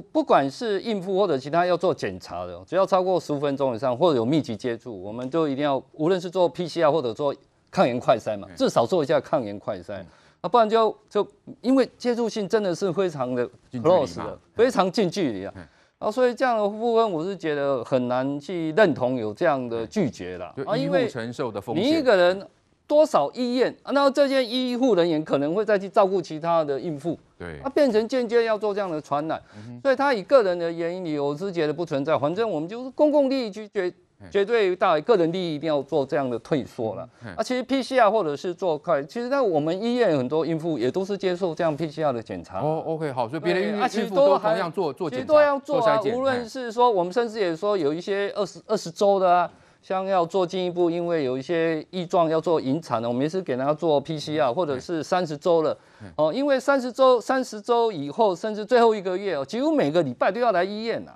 不管是孕妇或者其他要做检查的，只要超过十五分钟以上，或者有密集接触，我们就一定要，无论是做 PCR 或者做抗原快筛嘛，至少做一下抗原快筛，啊，不然就就因为接触性真的是非常的 close 的，非常近距离啊，啊，所以这样的部分我是觉得很难去认同有这样的拒绝了啊，因为承受的风险，你一个人。多少医院，然后这些医护人员可能会再去照顾其他的孕妇，对，啊变成间接要做这样的传染，所以他以个人的原因理由，我是觉得不存在。反正我们就是公共利益去绝绝对大于个人利益，一定要做这样的退缩了。啊，其实 PCR 或者是做快，其实在我们医院很多孕妇也都是接受这样 PCR 的检查。哦，OK，好，所以别的孕妇都同样做做检查，其实都要做啊。无论是说我们甚至也说有一些二十二十周的啊。像要做进一步，因为有一些异状要做引产的，我们也是给他做 PCR，或者是三十周了哦，因为三十周、三十周以后，甚至最后一个月哦，几乎每个礼拜都要来医院了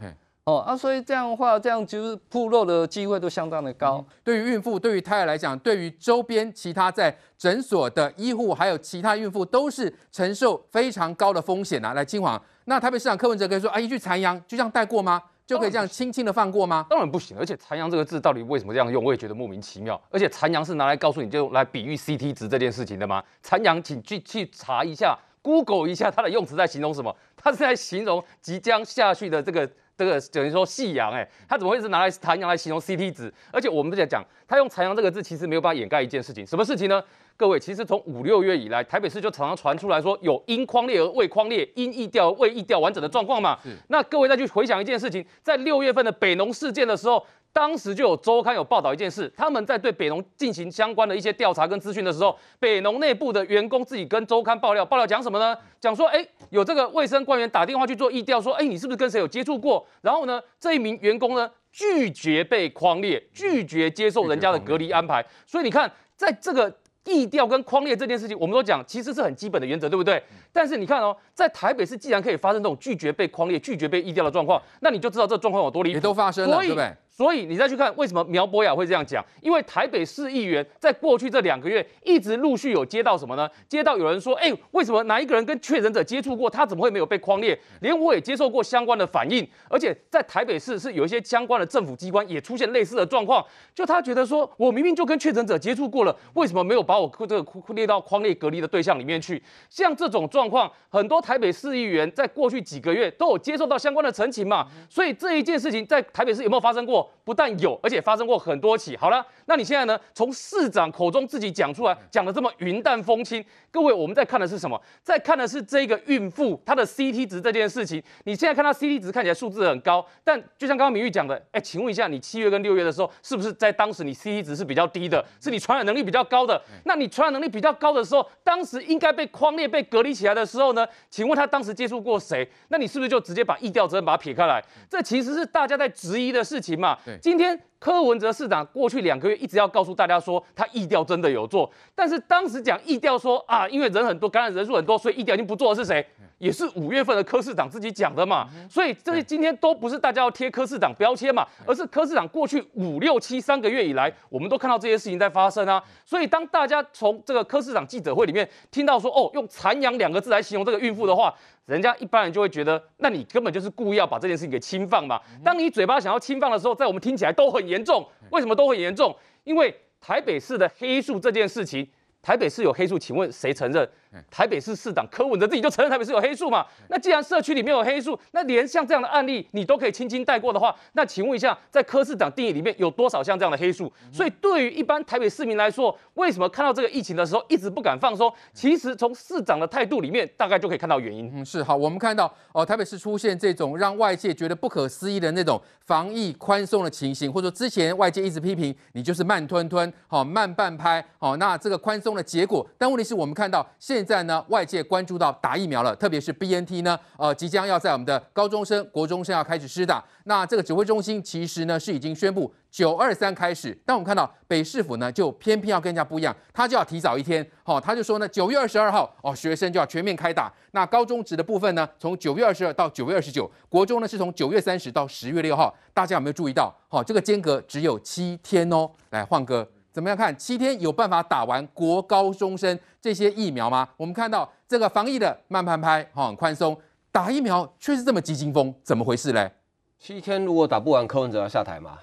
哦啊，所以这样的话，这样就是暴露的机会都相当的高。对于孕妇，对于胎儿来讲，对于周边其他在诊所的医护，还有其他孕妇，都是承受非常高的风险啊。来，金黄，那台北市长柯文哲可以说啊，一句残阳就这样带过吗？就可以这样轻轻的放过吗？当然不行，而且残阳这个字到底为什么这样用，我也觉得莫名其妙。而且残阳是拿来告诉你就来比喻 CT 值这件事情的吗？残阳，请去去查一下，Google 一下它的用词在形容什么？它是在形容即将下去的这个这个等于说夕阳，哎，它怎么会是拿来残阳来形容 CT 值？而且我们在讲，它用残阳这个字其实没有办法掩盖一件事情，什么事情呢？各位，其实从五六月以来，台北市就常常传出来说有因框列而未框列，因疫调而未疫调完整的状况嘛。那各位再去回想一件事情，在六月份的北农事件的时候，当时就有周刊有报道一件事，他们在对北农进行相关的一些调查跟资讯的时候，北农内部的员工自己跟周刊爆料，爆料讲什么呢？讲说，哎，有这个卫生官员打电话去做疫调，说，哎，你是不是跟谁有接触过？然后呢，这一名员工呢，拒绝被框列，拒绝接受人家的隔离安排。所以你看，在这个。疫调跟框列这件事情，我们都讲其实是很基本的原则，对不对？但是你看哦，在台北市既然可以发生这种拒绝被框列、拒绝被意调的状况，那你就知道这状况有多离谱。也都发生了，对不对？所以你再去看为什么苗博雅会这样讲？因为台北市议员在过去这两个月一直陆续有接到什么呢？接到有人说，哎，为什么哪一个人跟确诊者接触过，他怎么会没有被框列？连我也接受过相关的反应，而且在台北市是有一些相关的政府机关也出现类似的状况，就他觉得说我明明就跟确诊者接触过了，为什么没有把我这个列到框列隔离的对象里面去？像这种状况，很多台北市议员在过去几个月都有接受到相关的陈情嘛，所以这一件事情在台北市有没有发生过？不但有。而且发生过很多起。好了，那你现在呢？从市长口中自己讲出来，讲的这么云淡风轻。各位，我们在看的是什么？在看的是这个孕妇她的 CT 值这件事情。你现在看她 CT 值看起来数字很高，但就像刚刚明玉讲的，哎，请问一下，你七月跟六月的时候，是不是在当时你 CT 值是比较低的，是你传染能力比较高的？那你传染能力比较高的时候，当时应该被框列、被隔离起来的时候呢？请问他当时接触过谁？那你是不是就直接把疫调责任把它撇开来？这其实是大家在质疑的事情嘛。今天。柯文哲市长过去两个月一直要告诉大家说，他疫调真的有做，但是当时讲疫调说啊，因为人很多，感染人数很多，所以疫调已经不做的是谁？也是五月份的柯市长自己讲的嘛。所以这些今天都不是大家要贴柯市长标签嘛，而是柯市长过去五六七三个月以来，我们都看到这些事情在发生啊。所以当大家从这个柯市长记者会里面听到说，哦，用残阳两个字来形容这个孕妇的话。人家一般人就会觉得，那你根本就是故意要把这件事情给轻放嘛。当你嘴巴想要轻放的时候，在我们听起来都很严重。为什么都很严重？因为台北市的黑数这件事情，台北市有黑数，请问谁承认？台北市市长柯文哲自己就承认台北市有黑数嘛？那既然社区里面有黑数，那连像这样的案例你都可以轻轻带过的话，那请问一下，在柯市长定义里面有多少像这样的黑数？所以对于一般台北市民来说，为什么看到这个疫情的时候一直不敢放松？其实从市长的态度里面大概就可以看到原因。嗯，是好，我们看到哦，台北市出现这种让外界觉得不可思议的那种防疫宽松的情形，或者说之前外界一直批评你就是慢吞吞，好慢半拍，好那这个宽松的结果，但问题是我们看到现在呢，外界。关注到打疫苗了，特别是 BNT 呢，呃，即将要在我们的高中生、国中生要开始施打。那这个指挥中心其实呢是已经宣布九二三开始，但我们看到北市府呢就偏偏要跟人家不一样，他就要提早一天，好、哦，他就说呢九月二十二号哦，学生就要全面开打。那高中职的部分呢，从九月二十二到九月二十九，国中呢是从九月三十到十月六号。大家有没有注意到？好、哦，这个间隔只有七天哦。来，换歌。怎么样看？七天有办法打完国高中生这些疫苗吗？我们看到这个防疫的慢半拍，哈，很宽松。打疫苗却是这么急惊风，怎么回事嘞？七天如果打不完，柯文哲要下台吗？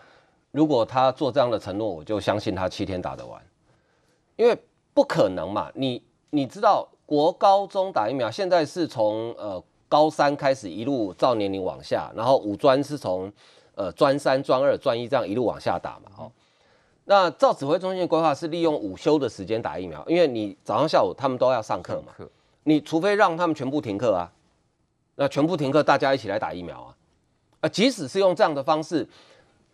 如果他做这样的承诺，我就相信他七天打得完，因为不可能嘛。你你知道，国高中打疫苗，现在是从呃高三开始一路照年龄往下，然后五专是从呃专三、专二、专一这样一路往下打嘛。哦，那照指挥中心的规划是利用午休的时间打疫苗，因为你早上、下午他们都要上课嘛。你除非让他们全部停课啊，那全部停课，大家一起来打疫苗啊。啊，即使是用这样的方式，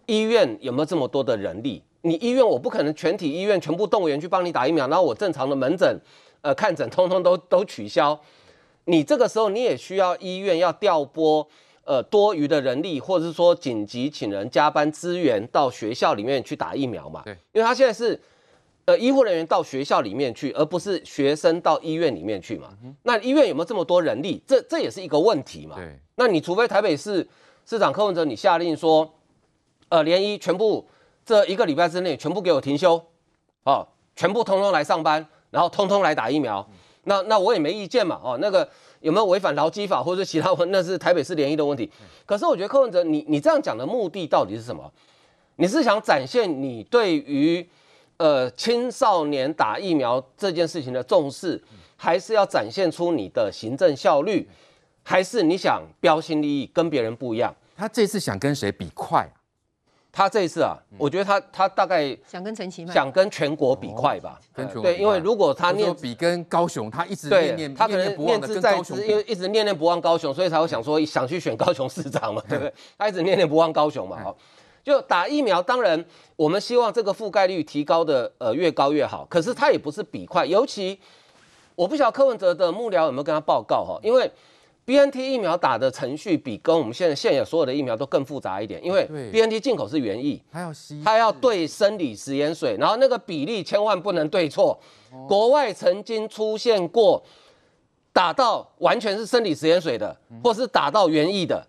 医院有没有这么多的人力？你医院我不可能全体医院全部动员去帮你打疫苗，然后我正常的门诊、呃看诊通通都都取消。你这个时候你也需要医院要调拨呃多余的人力，或者是说紧急请人加班支援到学校里面去打疫苗嘛？对，因为他现在是呃医护人员到学校里面去，而不是学生到医院里面去嘛。那医院有没有这么多人力？这这也是一个问题嘛？对，那你除非台北市。市长柯文哲，你下令说，呃，联医全部这一个礼拜之内全部给我停休，哦，全部通通来上班，然后通通来打疫苗，那那我也没意见嘛，哦，那个有没有违反劳基法或者其他问，那是台北市联医的问题。可是我觉得柯文哲，你你这样讲的目的到底是什么？你是想展现你对于呃青少年打疫苗这件事情的重视，还是要展现出你的行政效率？还是你想标新立异，跟别人不一样？他这次想跟谁比快？他这一次啊，嗯、我觉得他他大概想跟陈其迈，想跟全国比快吧。跟全国对，因为如果他念比跟高雄，他一直念念他可能念兹在兹，因为一直念念不忘高雄，所以才会想说想去选高雄市长嘛，对不对？他一直念念不忘高雄嘛，好，就打疫苗，当然我们希望这个覆盖率提高的呃越高越好。可是他也不是比快，尤其我不晓得柯文哲的幕僚有没有跟他报告哈，因为。BNT 疫苗打的程序比跟我们现在现有所有的疫苗都更复杂一点，因为 BNT 进口是原液，还要吸，它要对生理食盐水，然后那个比例千万不能对错。国外曾经出现过打到完全是生理食盐水的，或是打到原液的，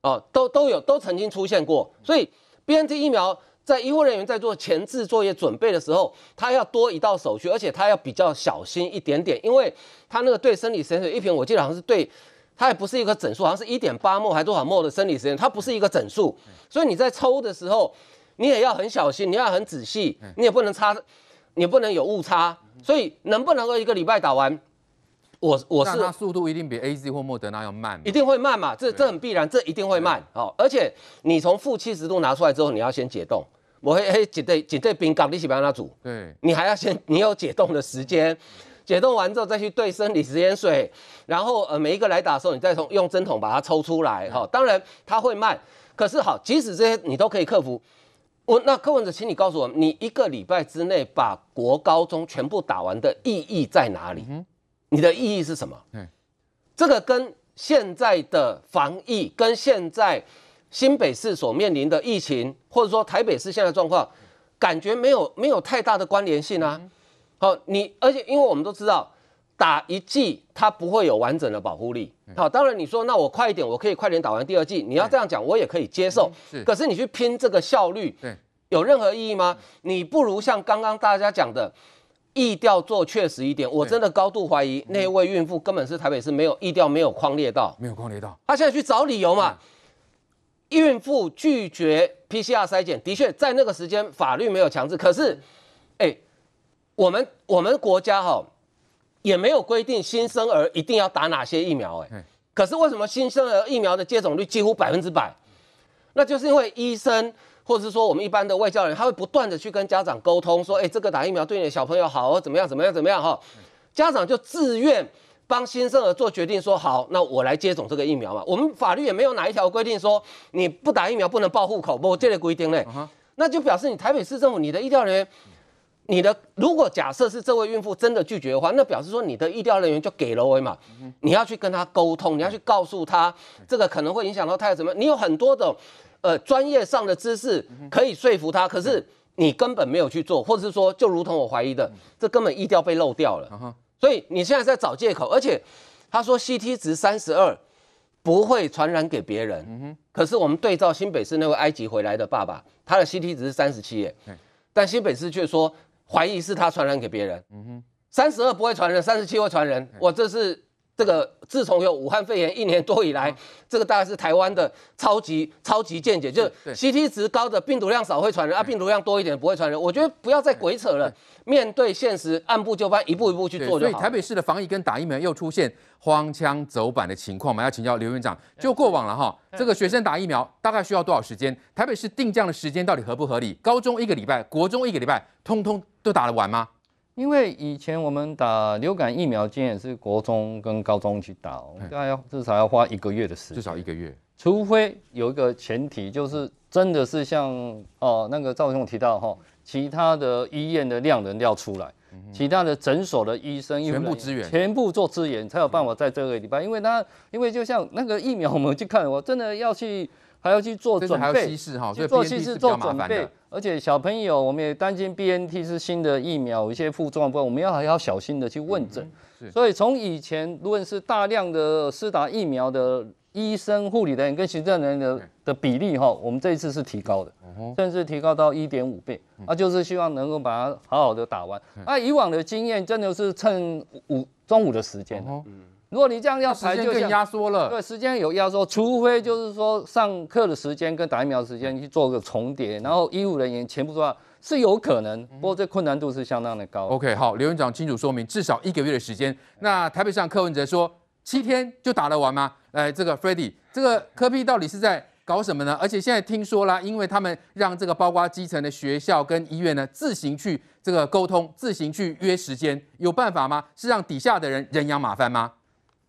哦，都都有都曾经出现过。所以 BNT 疫苗在医护人员在做前置作业准备的时候，它要多一道手续，而且它要比较小心一点点，因为它那个对生理食盐水一瓶，我记得好像是对。它也不是一个整数，好像是一点八 ml 还多少 ml 的生理时间，它不是一个整数，所以你在抽的时候，你也要很小心，你要很仔细，你也不能差，你也不能有误差，所以能不能够一个礼拜打完？我我是它速度一定比 AZ 或莫德纳要慢，一定会慢嘛，这这很必然，这一定会慢。哦。而且你从负七十度拿出来之后，你要先解冻，我会嘿解对解对冰缸，你起不让它煮，对，你还要先你有解冻的时间。解冻完之后再去兑生理食盐水，然后呃每一个来打的时候，你再从用针筒把它抽出来哈。当然它会慢，可是好，即使这些你都可以克服。我那柯文哲，请你告诉我，你一个礼拜之内把国高中全部打完的意义在哪里？你的意义是什么？嗯，这个跟现在的防疫，跟现在新北市所面临的疫情，或者说台北市现在的状况，感觉没有没有太大的关联性啊。好，你而且因为我们都知道，打一剂它不会有完整的保护力。好，当然你说那我快一点，我可以快点打完第二剂。你要这样讲，我也可以接受。是，可是你去拼这个效率，对，有任何意义吗？你不如像刚刚大家讲的，意调做确实一点。我真的高度怀疑那位孕妇根本是台北市没有意调，没有框列到，没有框列到。他现在去找理由嘛？孕妇拒绝 PCR 筛检，的确在那个时间法律没有强制，可是，哎。我们我们国家哈也没有规定新生儿一定要打哪些疫苗哎，可是为什么新生儿疫苗的接种率几乎百分之百？那就是因为医生或者是说我们一般的外教人，他会不断的去跟家长沟通说，哎，这个打疫苗对你的小朋友好，怎么样怎么样怎么样哈，家长就自愿帮新生儿做决定，说好，那我来接种这个疫苗嘛。我们法律也没有哪一条规定说你不打疫苗不能报户口，不这类规定嘞，那就表示你台北市政府你的医疗人员。你的如果假设是这位孕妇真的拒绝的话，那表示说你的医疗人员就给了我嘛，你要去跟他沟通，你要去告诉他这个可能会影响到他什么，你有很多的呃专业上的知识可以说服他，可是你根本没有去做，或者是说就如同我怀疑的，这根本医调被漏掉了，所以你现在在找借口，而且他说 CT 值三十二不会传染给别人，可是我们对照新北市那位埃及回来的爸爸，他的 CT 值是三十七耶，但新北市却说。怀疑是他传染给别人，嗯哼，三十二不会传人，三十七会传人，我这是这个自从有武汉肺炎一年多以来，这个大概是台湾的超级超级见解，就是 CT 值高的病毒量少会传人，啊，病毒量多一点不会传人。我觉得不要再鬼扯了，面对现实，按部就班，一步一步去做就好。所以台北市的防疫跟打疫苗又出现荒腔走板的情况嘛？要请教刘院长，就过往了哈，这个学生打疫苗大概需要多少时间？台北市定这样的时间到底合不合理？高中一个礼拜，国中一个礼拜，通通都打得完吗？因为以前我们打流感疫苗，经验是国中跟高中去打，大概要至少要花一个月的时间，至少一个月。除非有一个前提，就是真的是像哦那个赵总提到哈，其他的医院的量能要出来，其他的诊所的医生全部支援，全部做支援，才有办法在这个礼拜。因为他因为就像那个疫苗，我们去看，我真的要去。还要去做准备，还要稀释哈，做稀释做准备，而且小朋友我们也担心 BNT 是新的疫苗，有一些副作用，不，我们要还要小心的去问诊。所以从以前，无论是大量的施打疫苗的医生、护理人员跟行政人员的的比例哈，我们这一次是提高的，甚至提高到一点五倍，那就是希望能够把它好好的打完。那以往的经验真的是趁午中午的时间。如果你这样要排，就更压缩了。对，时间有压缩，除非就是说上课的时间跟打疫苗的时间去做个重叠，然后医务人员全部做，是有可能，不过这困难度是相当的高。OK，好，刘院长清楚说明，至少一个月的时间。那台北市长柯文哲说，七天就打得完吗？来，这个 Freddy，这个柯 P 到底是在搞什么呢？而且现在听说啦，因为他们让这个包括基层的学校跟医院呢，自行去这个沟通，自行去约时间，有办法吗？是让底下的人人仰马翻吗？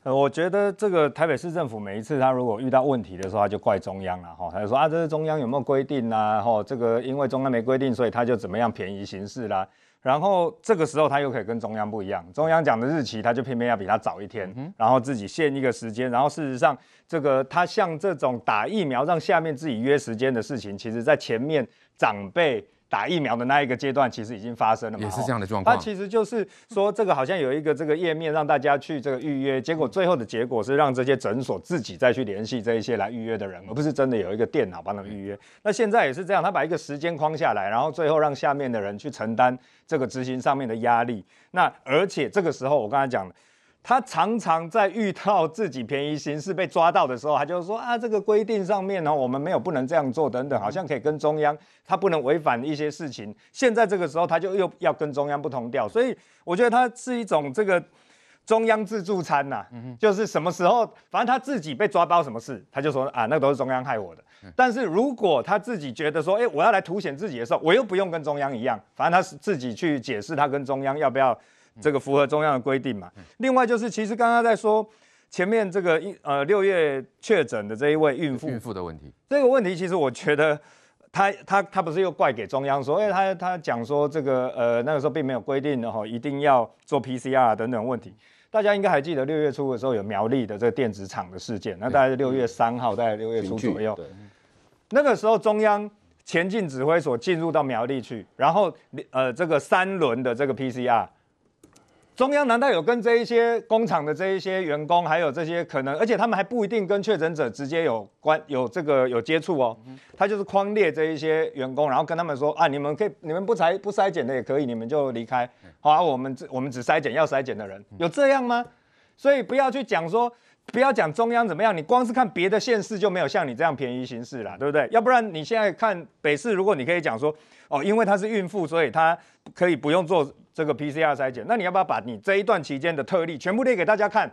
呃，我觉得这个台北市政府每一次他如果遇到问题的时候，他就怪中央了哈，他就说啊，这是中央有没有规定呐？哈，这个因为中央没规定，所以他就怎么样便宜行事啦。然后这个时候他又可以跟中央不一样，中央讲的日期，他就偏偏要比他早一天，然后自己限一个时间。然后事实上，这个他像这种打疫苗让下面自己约时间的事情，其实在前面长辈。打疫苗的那一个阶段，其实已经发生了嘛？也是这样的状况。它其实就是说，这个好像有一个这个页面让大家去这个预约，结果最后的结果是让这些诊所自己再去联系这一些来预约的人，而不是真的有一个电脑帮他们预约。那现在也是这样，他把一个时间框下来，然后最后让下面的人去承担这个执行上面的压力。那而且这个时候，我刚才讲的。他常常在遇到自己便宜行事被抓到的时候，他就说啊，这个规定上面呢，我们没有不能这样做等等，好像可以跟中央，他不能违反一些事情。现在这个时候，他就又要跟中央不同调，所以我觉得他是一种这个中央自助餐呐，就是什么时候，反正他自己被抓包什么事，他就说啊，那都是中央害我的。但是如果他自己觉得说，哎，我要来凸显自己的时候，我又不用跟中央一样，反正他是自己去解释他跟中央要不要。这个符合中央的规定嘛？另外就是，其实刚刚在说前面这个一呃六月确诊的这一位孕妇，孕妇的问题，这个问题其实我觉得他他他不是又怪给中央说，哎，他他讲说这个呃那个时候并没有规定的哈，一定要做 PCR 等等问题。大家应该还记得六月初的时候有苗栗的这个电子厂的事件，那大概是六月三号，大概六月初左右。那个时候中央前进指挥所进入到苗栗去，然后呃这个三轮的这个 PCR。中央难道有跟这一些工厂的这一些员工，还有这些可能，而且他们还不一定跟确诊者直接有关，有这个有接触哦。他就是框列这一些员工，然后跟他们说啊，你们可以，你们不采不筛检的也可以，你们就离开。好啊，我们只我们只筛检要筛检的人，有这样吗？所以不要去讲说，不要讲中央怎么样，你光是看别的县市就没有像你这样便宜行事啦，对不对？要不然你现在看北市，如果你可以讲说，哦，因为她是孕妇，所以她可以不用做。这个 PCR 筛检，那你要不要把你这一段期间的特例全部列给大家看？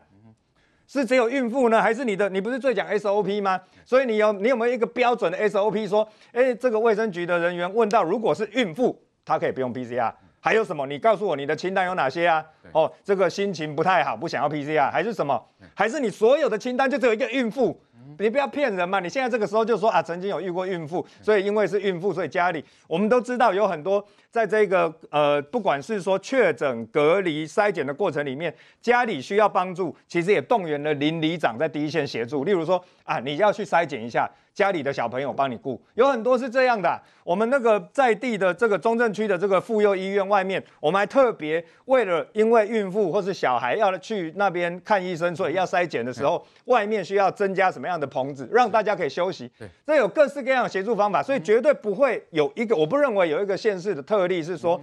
是只有孕妇呢，还是你的？你不是最讲 SOP 吗？所以你有你有没有一个标准的 SOP 说，哎，这个卫生局的人员问到，如果是孕妇，她可以不用 PCR，还有什么？你告诉我你的清单有哪些啊？哦，这个心情不太好，不想要 PCR，还是什么？还是你所有的清单就只有一个孕妇？你不要骗人嘛！你现在这个时候就说啊，曾经有遇过孕妇，所以因为是孕妇，所以家里我们都知道有很多在这个呃，不管是说确诊、隔离、筛检的过程里面，家里需要帮助，其实也动员了邻里长在第一线协助。例如说啊，你要去筛检一下。家里的小朋友帮你顾，有很多是这样的啊。我们那个在地的这个中正区的这个妇幼医院外面，我们还特别为了因为孕妇或是小孩要去那边看医生，所以要筛检的时候，外面需要增加什么样的棚子，让大家可以休息。这有各式各样的协助方法，所以绝对不会有一个，我不认为有一个县市的特例是说。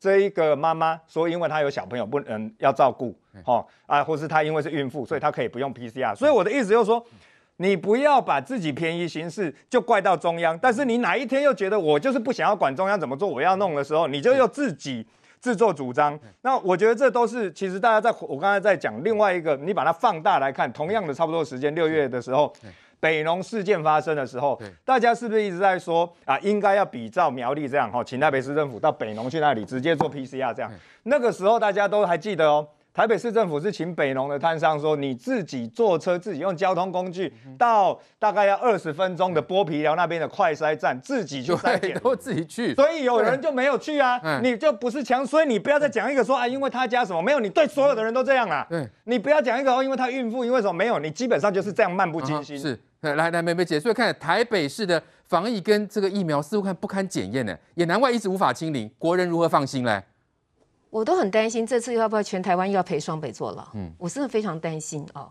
这一个妈妈说，因为她有小朋友不能要照顾，哦啊，或是她因为是孕妇，所以她可以不用 PCR。所以我的意思就是说，你不要把自己便宜行事就怪到中央，但是你哪一天又觉得我就是不想要管中央怎么做，我要弄的时候，你就又自己自作主张。那我觉得这都是其实大家在我刚才在讲另外一个，你把它放大来看，同样的差不多时间，六月的时候。北农事件发生的时候，大家是不是一直在说啊，应该要比照苗栗这样哈，请台北市政府到北农去那里直接做 PCR 这样。那个时候大家都还记得哦，台北市政府是请北农的摊商说，你自己坐车，自己用交通工具到大概要二十分钟的剥皮寮那边的快筛站，自己去筛检，都自己去。所以有人就没有去啊，你就不是强，所以你不要再讲一个说啊，因为他家什么没有，你对所有的人都这样啊。对，你不要讲一个哦，因为他孕妇，因为什么没有，你基本上就是这样漫不经心。是。来来，梅梅姐，所以看台北市的防疫跟这个疫苗似乎看不堪检验呢，也难怪一直无法清零，国人如何放心嘞？我都很担心，这次要不要全台湾又要陪双北坐牢？嗯，我真的非常担心哦。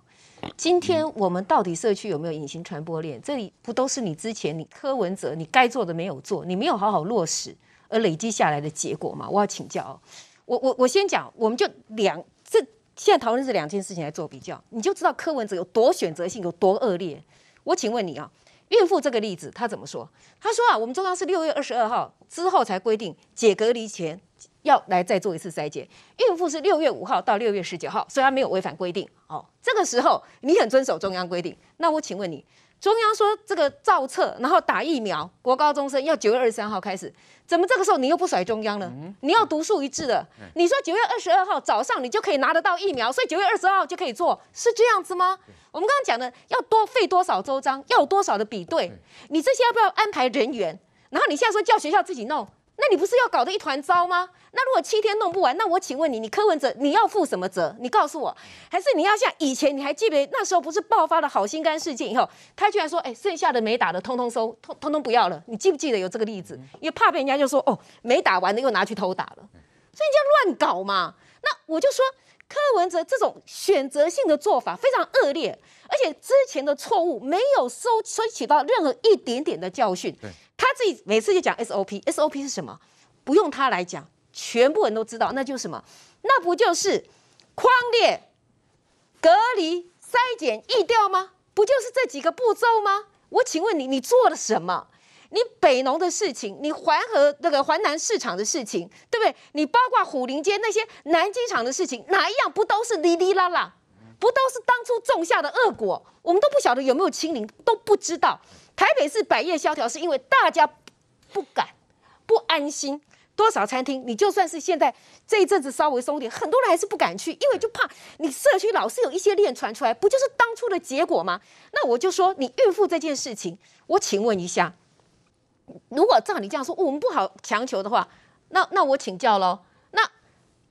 今天我们到底社区有没有隐形传播链？这里不都是你之前你柯文哲你该做的没有做，你没有好好落实而累积下来的结果吗？我要请教哦，我我我先讲，我们就两这现在讨论这两件事情来做比较，你就知道柯文哲有多选择性，有多恶劣。我请问你啊，孕妇这个例子他怎么说？他说啊，我们中央是六月二十二号之后才规定解隔离前要来再做一次筛检，孕妇是六月五号到六月十九号，所以他没有违反规定。哦，这个时候你很遵守中央规定，那我请问你。中央说这个造册，然后打疫苗，国高中生要九月二十三号开始，怎么这个时候你又不甩中央呢？你要独树一帜的，你说九月二十二号早上你就可以拿得到疫苗，所以九月二十二号就可以做，是这样子吗？我们刚刚讲的要多费多少周章，要有多少的比对，你这些要不要安排人员？然后你现在说叫学校自己弄。那你不是要搞得一团糟吗？那如果七天弄不完，那我请问你，你柯文哲你要负什么责？你告诉我，还是你要像以前？你还记得那时候不是爆发了好心肝事件以后，他居然说，哎，剩下的没打的通通收，通通通不要了。你记不记得有这个例子？因为怕被人家就说，哦，没打完的又拿去偷打了，所以你就乱搞嘛。那我就说，柯文哲这种选择性的做法非常恶劣，而且之前的错误没有收收取到任何一点点的教训。自己每次就讲 SOP，SOP 是什么？不用他来讲，全部人都知道，那就是什么？那不就是框列、隔离、筛检、疫调吗？不就是这几个步骤吗？我请问你，你做了什么？你北农的事情，你环河那个环南市场的事情，对不对？你包括虎林街那些南机场的事情，哪一样不都是哩哩啦啦？不都是当初种下的恶果？我们都不晓得有没有清零，都不知道。台北市百业萧条，是因为大家不敢、不安心。多少餐厅，你就算是现在这一阵子稍微松点，很多人还是不敢去，因为就怕你社区老是有一些链传出来，不就是当初的结果吗？那我就说，你孕妇这件事情，我请问一下，如果照你这样说，我们不好强求的话，那那我请教喽，那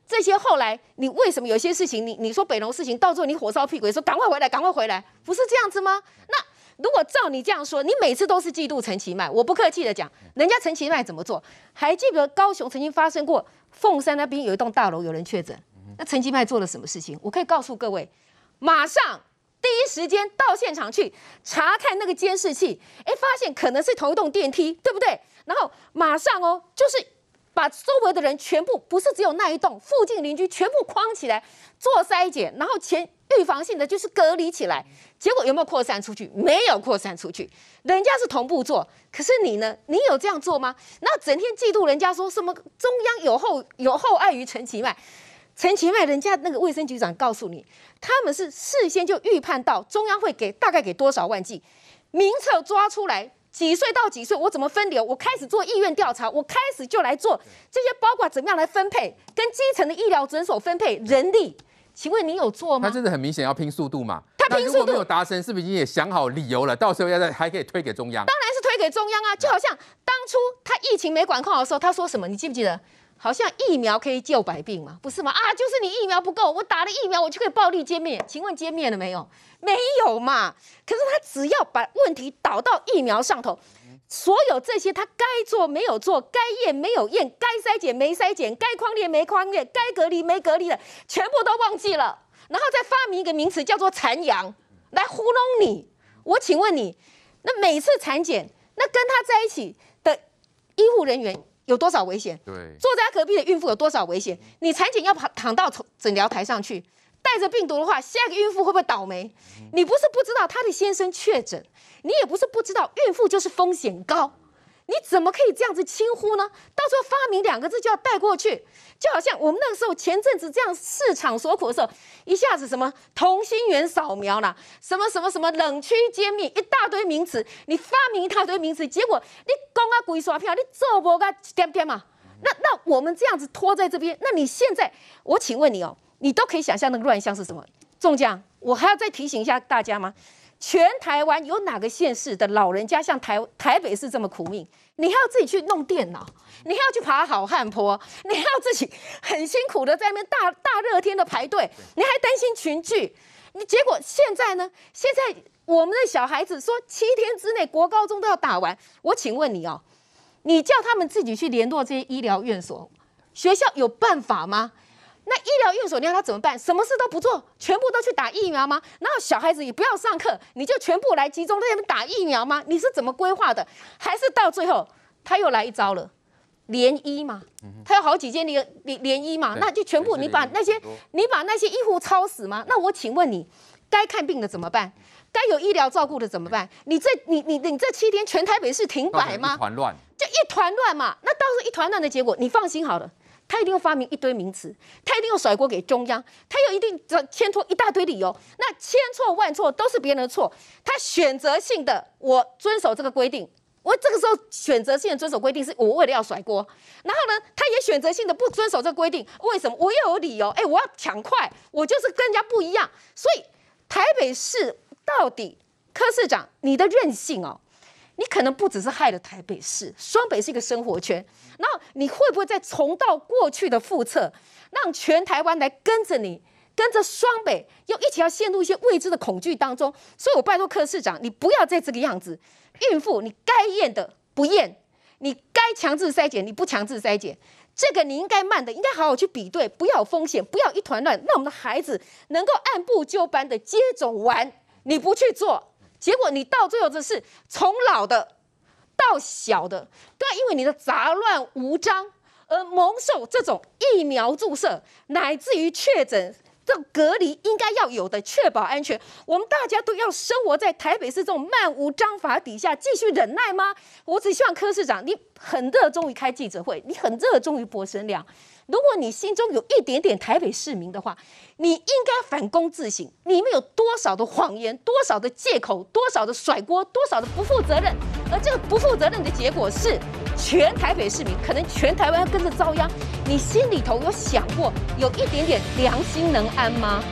这些后来你为什么有些事情，你你说北农事情，到最后你火烧屁股，说赶快回来，赶快回来，不是这样子吗？那。如果照你这样说，你每次都是嫉妒陈其迈。我不客气的讲，人家陈其迈怎么做？还记得高雄曾经发生过凤山那边有一栋大楼有人确诊，那陈其迈做了什么事情？我可以告诉各位，马上第一时间到现场去查看那个监视器，哎，发现可能是同一栋电梯，对不对？然后马上哦，就是把周围的人全部，不是只有那一栋，附近邻居全部框起来做筛检，然后前。预防性的就是隔离起来，结果有没有扩散出去？没有扩散出去，人家是同步做，可是你呢？你有这样做吗？那整天嫉妒人家说什么中央有后有后爱于陈其迈，陈其迈人家那个卫生局长告诉你，他们是事先就预判到中央会给大概给多少万剂，名册抓出来，几岁到几岁，我怎么分流？我开始做意愿调查，我开始就来做这些包括怎么样来分配，跟基层的医疗诊所分配人力。请问你有做吗？他真的很明显要拼速度嘛？他拼速度，如果没有达成，是不是已经也想好理由了？到时候要再还可以推给中央？当然是推给中央啊！就好像当初他疫情没管控好的时候，他说什么？你记不记得？好像疫苗可以救百病嘛？不是吗？啊，就是你疫苗不够，我打了疫苗，我就可以暴力歼灭。请问歼灭了没有？没有嘛？可是他只要把问题导到疫苗上头。所有这些他该做没有做，该验没有验，该筛检没筛检，该框列没框列，该隔离没隔离的，全部都忘记了，然后再发明一个名词叫做残阳来糊弄你。我请问你，那每次产检，那跟他在一起的医护人员有多少危险？对，坐在他隔壁的孕妇有多少危险？你产检要躺躺到诊疗台上去，带着病毒的话，下一个孕妇会不会倒霉？你不是不知道他的先生确诊，你也不是不知道孕妇就是风险高。你怎么可以这样子轻忽呢？到时候发明两个字就要带过去，就好像我们那个时候前阵子这样市场所苦的时候，一下子什么同心圆扫描啦，什么什么什么冷区揭秘，一大堆名词，你发明一大堆名词，结果你讲啊鬼刷票，你做不个点点嘛？那那我们这样子拖在这边，那你现在我请问你哦，你都可以想象那个乱象是什么？中将，我还要再提醒一下大家吗？全台湾有哪个县市的老人家像台台北市这么苦命？你还要自己去弄电脑，你还要去爬好汉坡，你还要自己很辛苦的在那边大大热天的排队，你还担心群聚，你结果现在呢？现在我们的小孩子说七天之内国高中都要打完，我请问你哦，你叫他们自己去联络这些医疗院所，学校有办法吗？那医疗院所你让他怎么办？什么事都不做，全部都去打疫苗吗？然后小孩子也不要上课，你就全部来集中在那边打疫苗吗？你是怎么规划的？还是到最后他又来一招了，联医嘛？他有好几间联联联医嘛？那就全部你把那些你把那些医护超死吗？那我请问你，该看病的怎么办？该有医疗照顾的怎么办？你这你你你这七天全台北市停摆吗？一团乱，就一团乱嘛。那到时候一团乱的结果，你放心好了。他一定要发明一堆名词，他一定要甩锅给中央，他又一定要牵拖一大堆理由。那千错万错都是别人的错，他选择性的我遵守这个规定，我这个时候选择性的遵守规定是我为了要甩锅。然后呢，他也选择性的不遵守这个规定，为什么？我又有理由，哎，我要抢快，我就是跟人家不一样。所以台北市到底柯市长你的任性哦。你可能不只是害了台北市，双北是一个生活圈。那你会不会再重蹈过去的覆辙，让全台湾来跟着你，跟着双北，又一起要陷入一些未知的恐惧当中？所以我拜托柯市长，你不要再这个样子。孕妇，你该验的不验，你该强制筛检你不强制筛检，这个你应该慢的，应该好好去比对，不要有风险，不要一团乱，让我们的孩子能够按部就班的接种完，你不去做。结果你到最后就是从老的到小的，都要因为你的杂乱无章而蒙受这种疫苗注射，乃至于确诊。这隔离应该要有的，确保安全。我们大家都要生活在台北市这种漫无章法底下，继续忍耐吗？我只希望柯市长，你很热衷于开记者会，你很热衷于博声量。如果你心中有一点点台北市民的话，你应该反躬自省，你们有多少的谎言，多少的借口，多少的甩锅，多少的不负责任。而这个不负责任的结果是，全台北市民可能全台湾跟着遭殃。你心里头有想过，有一点点良心能安吗？